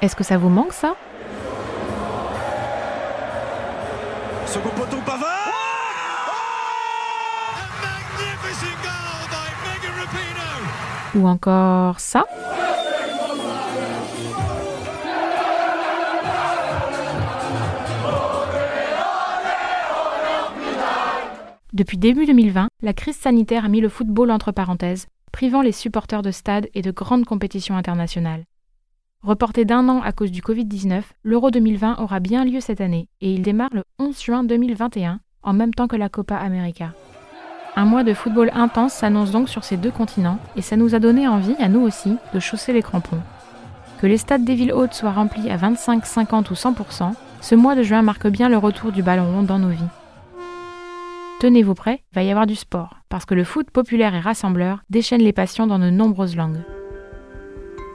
Est-ce que ça vous manque ça? Second poteau Pavard! Ou encore ça? Depuis début 2020, la crise sanitaire a mis le football entre parenthèses, privant les supporters de stades et de grandes compétitions internationales. Reporté d'un an à cause du Covid-19, l'Euro 2020 aura bien lieu cette année et il démarre le 11 juin 2021, en même temps que la Copa América. Un mois de football intense s'annonce donc sur ces deux continents et ça nous a donné envie, à nous aussi, de chausser les crampons. Que les stades des villes hautes soient remplis à 25, 50 ou 100%, ce mois de juin marque bien le retour du ballon rond dans nos vies. Tenez-vous prêts, il va y avoir du sport, parce que le foot populaire et rassembleur déchaîne les passions dans de nombreuses langues.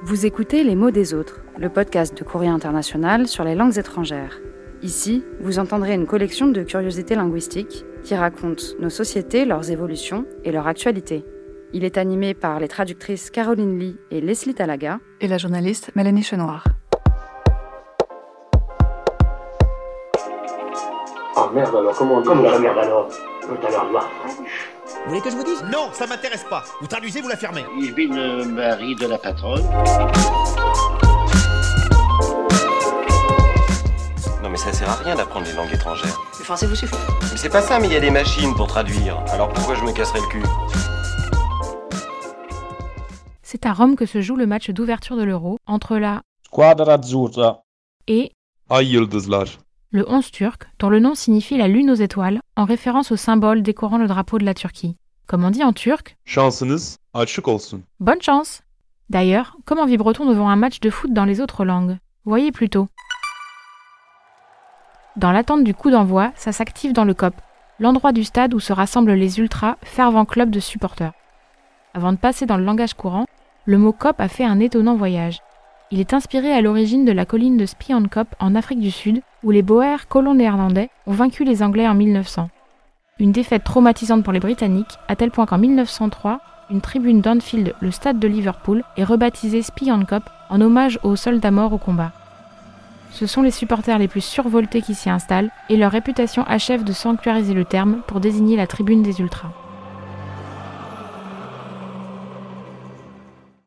Vous écoutez Les mots des autres, le podcast de Courrier International sur les langues étrangères. Ici, vous entendrez une collection de curiosités linguistiques qui racontent nos sociétés, leurs évolutions et leur actualité. Il est animé par les traductrices Caroline Lee et Leslie Talaga et la journaliste Mélanie Chenoir. Merde alors, comment on dit Comment la merde alors Tout à l'heure, noir. Vous voulez que je vous dise? Non, ça m'intéresse pas. Vous traduisez, vous la fermez. Ich bin euh, mari de la patronne. Non mais ça sert à rien d'apprendre les langues étrangères. Le français vous suffit. Mais c'est pas ça, mais il y a des machines pour traduire. Alors pourquoi je me casserais le cul? C'est à Rome que se joue le match d'ouverture de l'Euro entre la Squadra Azzurra. et Ay Yıldızlar. Le 11 turc, dont le nom signifie la lune aux étoiles, en référence au symbole décorant le drapeau de la Turquie. Comme on dit en turc, Şansınız açık olsun. bonne chance D'ailleurs, comment vibre-t-on devant un match de foot dans les autres langues? Voyez plutôt. Dans l'attente du coup d'envoi, ça s'active dans le COP, l'endroit du stade où se rassemblent les ultras, fervents clubs de supporters. Avant de passer dans le langage courant, le mot COP a fait un étonnant voyage. Il est inspiré à l'origine de la colline de Spion Kop en Afrique du Sud, où les Boers, colons néerlandais, ont vaincu les Anglais en 1900. Une défaite traumatisante pour les Britanniques, à tel point qu'en 1903, une tribune d'Anfield, le stade de Liverpool, est rebaptisée Spion Kop en hommage aux soldats morts au combat. Ce sont les supporters les plus survoltés qui s'y installent, et leur réputation achève de sanctuariser le terme pour désigner la tribune des ultras.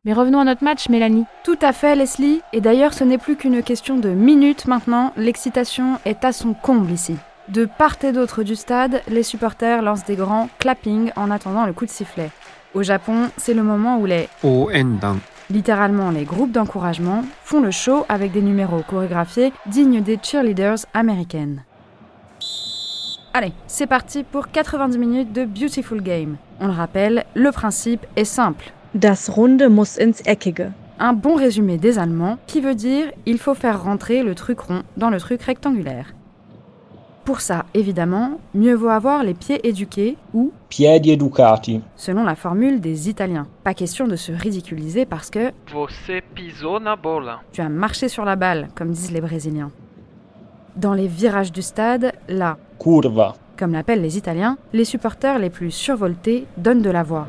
Mais revenons à notre match, Mélanie. Tout à fait, Leslie. Et d'ailleurs, ce n'est plus qu'une question de minutes maintenant. L'excitation est à son comble ici. De part et d'autre du stade, les supporters lancent des grands clappings en attendant le coup de sifflet. Au Japon, c'est le moment où les, Oendan. littéralement les groupes d'encouragement, font le show avec des numéros chorégraphiés dignes des cheerleaders américaines. Allez, c'est parti pour 90 minutes de Beautiful Game. On le rappelle, le principe est simple. Das Runde muss ins Eckige. Un bon résumé des Allemands qui veut dire il faut faire rentrer le truc rond dans le truc rectangulaire. Pour ça, évidemment, mieux vaut avoir les pieds éduqués ou, Piedi educati. selon la formule des Italiens. Pas question de se ridiculiser parce que Você pisou na bola. tu as marché sur la balle, comme disent les Brésiliens. Dans les virages du stade, là, Curva. comme l'appellent les Italiens, les supporters les plus survoltés donnent de la voix.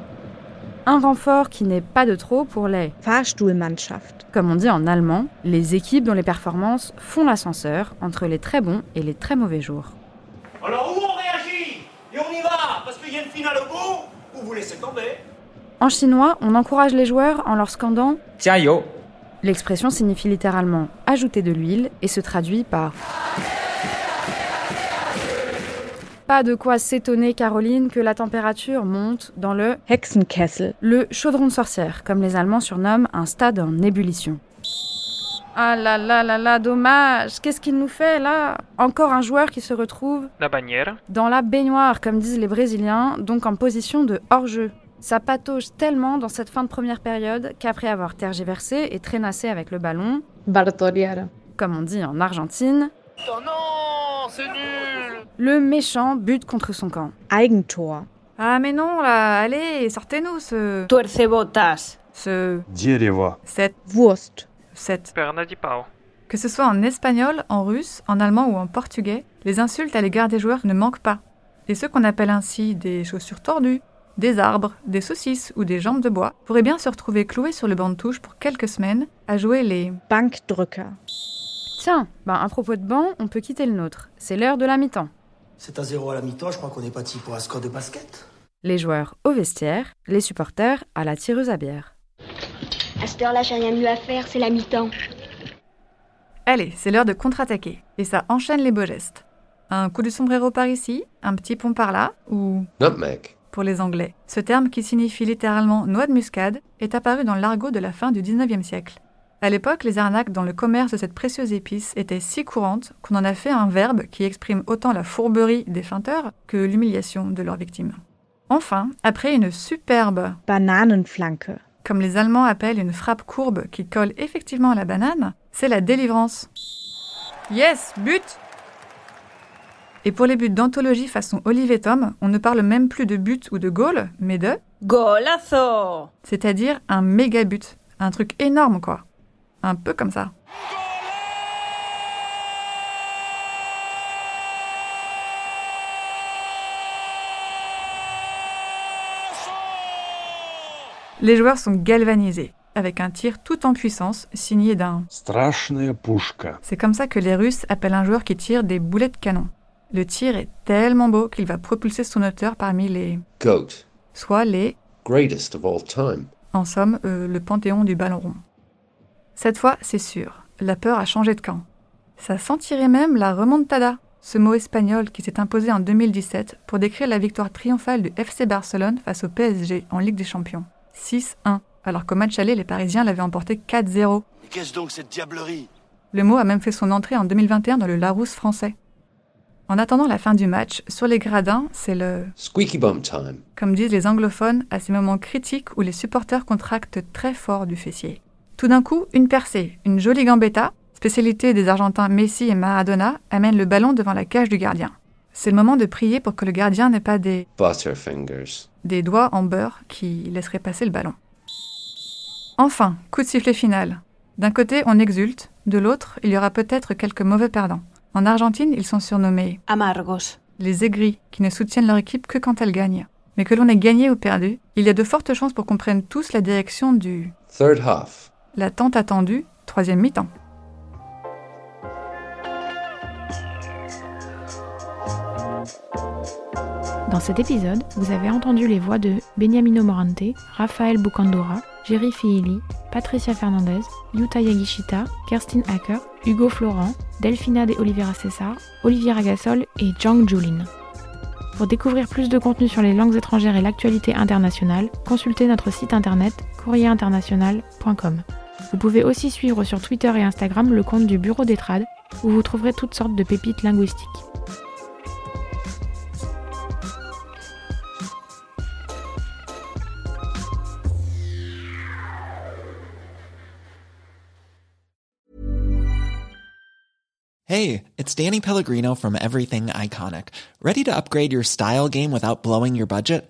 Un renfort qui n'est pas de trop pour les, Fahrstuhlmannschaft. comme on dit en allemand, les équipes dont les performances font l'ascenseur entre les très bons et les très mauvais jours. Alors où on réagit? Et on y va Parce qu'il y a une finale au bout Ou vous laissez tomber En chinois, on encourage les joueurs en leur scandant Tiayo. L'expression signifie littéralement ajouter de l'huile et se traduit par Pas de quoi s'étonner, Caroline, que la température monte dans le Hexenkessel. le chaudron de sorcière, comme les Allemands surnomment un stade en ébullition. Ah là là là là, dommage Qu'est-ce qu'il nous fait là? Encore un joueur qui se retrouve La bannière. dans la baignoire, comme disent les Brésiliens, donc en position de hors-jeu. Ça patauge tellement dans cette fin de première période qu'après avoir tergiversé et traînassé avec le ballon, Bartoriara. comme on dit en Argentine, Oh non, le méchant bute contre son camp. Eigentor. Ah mais non là, allez, sortez-nous ce... Tuercebotas. Ce... Dierewa. Cette... Wurst. Cette... Pernadipao. Que ce soit en espagnol, en russe, en allemand ou en portugais, les insultes à l'égard des joueurs ne manquent pas. Et ceux qu'on appelle ainsi des chaussures tordues, des arbres, des saucisses ou des jambes de bois pourraient bien se retrouver cloués sur le banc de touche pour quelques semaines à jouer les... Bankdrucker. Tiens, ben à propos de banc, on peut quitter le nôtre. C'est l'heure de la mi-temps. C'est à zéro à la mi-temps, je crois qu'on est parti pour un score de basket. Les joueurs au vestiaire, les supporters à la tireuse à bière. À cette heure-là, j'ai rien de mieux à faire, c'est la mi-temps. Allez, c'est l'heure de contre-attaquer. Et ça enchaîne les beaux gestes. Un coup de sombrero par ici, un petit pont par là, ou Nutmeg. pour les Anglais. Ce terme, qui signifie littéralement noix de muscade, est apparu dans l'argot de la fin du 19e siècle. À l'époque, les arnaques dans le commerce de cette précieuse épice étaient si courantes qu'on en a fait un verbe qui exprime autant la fourberie des feinteurs que l'humiliation de leurs victimes. Enfin, après une superbe, Bananenflanke. comme les Allemands appellent une frappe courbe qui colle effectivement à la banane, c'est la délivrance. Yes, but Et pour les buts d'anthologie façon Olivier Tom, on ne parle même plus de but ou de goal, mais de Golazo c'est-à-dire un méga but. Un truc énorme, quoi un peu comme ça. Les joueurs sont galvanisés, avec un tir tout en puissance signé d'un C'est comme ça que les Russes appellent un joueur qui tire des boulets de canon. Le tir est tellement beau qu'il va propulser son auteur parmi les Goat. soit les greatest of all time. En somme, euh, le panthéon du ballon rond. Cette fois, c'est sûr, la peur a changé de camp. Ça sentirait même la remontada, ce mot espagnol qui s'est imposé en 2017 pour décrire la victoire triomphale du FC Barcelone face au PSG en Ligue des Champions. 6-1, alors qu'au match aller, les Parisiens l'avaient emporté 4-0. Mais qu'est-ce donc cette diablerie? Le mot a même fait son entrée en 2021 dans le Larousse français. En attendant la fin du match, sur les gradins, c'est le Squeaky bum time. comme disent les anglophones, à ces moments critiques où les supporters contractent très fort du fessier. Tout d'un coup, une percée, une jolie gambetta, spécialité des Argentins Messi et Maradona, amène le ballon devant la cage du gardien. C'est le moment de prier pour que le gardien n'ait pas des, Butterfingers. des doigts en beurre qui laisseraient passer le ballon. Enfin, coup de sifflet final. D'un côté, on exulte, de l'autre, il y aura peut-être quelques mauvais perdants. En Argentine, ils sont surnommés Amargos. les aigris, qui ne soutiennent leur équipe que quand elle gagne. Mais que l'on ait gagné ou perdu, il y a de fortes chances pour qu'on prenne tous la direction du Third half. La tant attendue troisième mi-temps. Dans cet épisode, vous avez entendu les voix de Beniamino Morante, Raphaël Bukandora, Jerry Fihili, Patricia Fernandez, Yuta Yagishita, Kerstin Hacker, Hugo Florent, Delphina de Oliveira César, Olivier Ragassol et Zhang Julin. Pour découvrir plus de contenu sur les langues étrangères et l'actualité internationale, consultez notre site internet courrierinternational.com. Vous pouvez aussi suivre sur Twitter et Instagram le compte du Bureau des où vous trouverez toutes sortes de pépites linguistiques. Hey, it's Danny Pellegrino from Everything Iconic. Ready to upgrade your style game without blowing your budget?